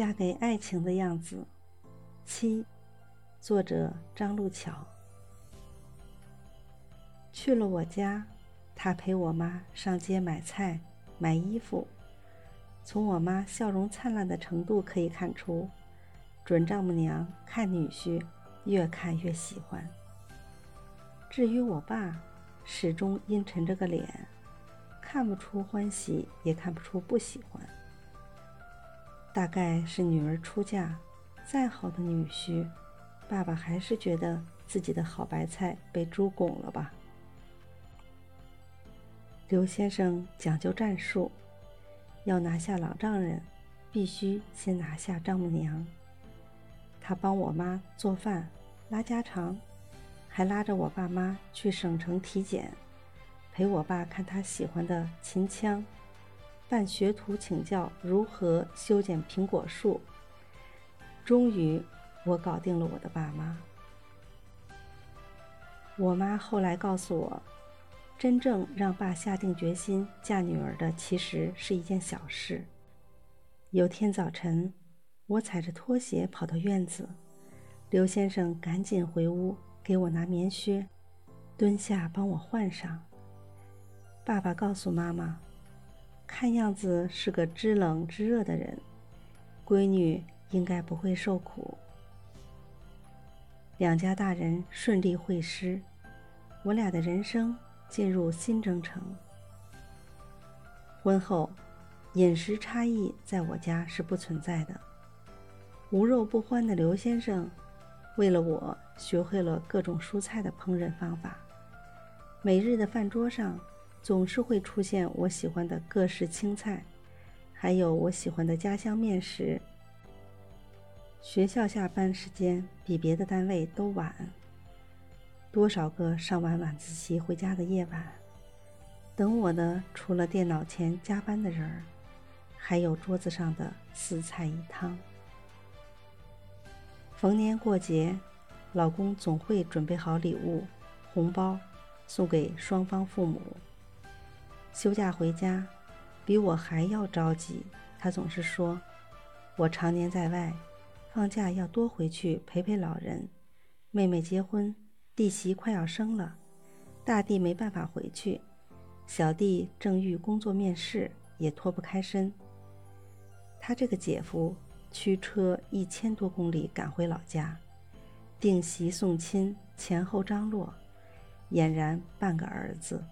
嫁给爱情的样子。七，作者张路桥。去了我家，他陪我妈上街买菜、买衣服。从我妈笑容灿烂的程度可以看出，准丈母娘看女婿越看越喜欢。至于我爸，始终阴沉着个脸，看不出欢喜，也看不出不喜欢。大概是女儿出嫁，再好的女婿，爸爸还是觉得自己的好白菜被猪拱了吧。刘先生讲究战术，要拿下老丈人，必须先拿下丈母娘。他帮我妈做饭、拉家常，还拉着我爸妈去省城体检，陪我爸看他喜欢的秦腔。办学徒请教如何修剪苹果树。终于，我搞定了我的爸妈。我妈后来告诉我，真正让爸下定决心嫁女儿的，其实是一件小事。有天早晨，我踩着拖鞋跑到院子，刘先生赶紧回屋给我拿棉靴，蹲下帮我换上。爸爸告诉妈妈。看样子是个知冷知热的人，闺女应该不会受苦。两家大人顺利会师，我俩的人生进入新征程。婚后，饮食差异在我家是不存在的。无肉不欢的刘先生，为了我学会了各种蔬菜的烹饪方法，每日的饭桌上。总是会出现我喜欢的各式青菜，还有我喜欢的家乡面食。学校下班时间比别的单位都晚，多少个上完晚自习回家的夜晚，等我的除了电脑前加班的人儿，还有桌子上的四菜一汤。逢年过节，老公总会准备好礼物、红包，送给双方父母。休假回家，比我还要着急。他总是说：“我常年在外，放假要多回去陪陪老人。妹妹结婚，弟媳快要生了，大弟没办法回去，小弟正遇工作面试，也脱不开身。他这个姐夫驱车一千多公里赶回老家，定席送亲，前后张罗，俨然半个儿子。”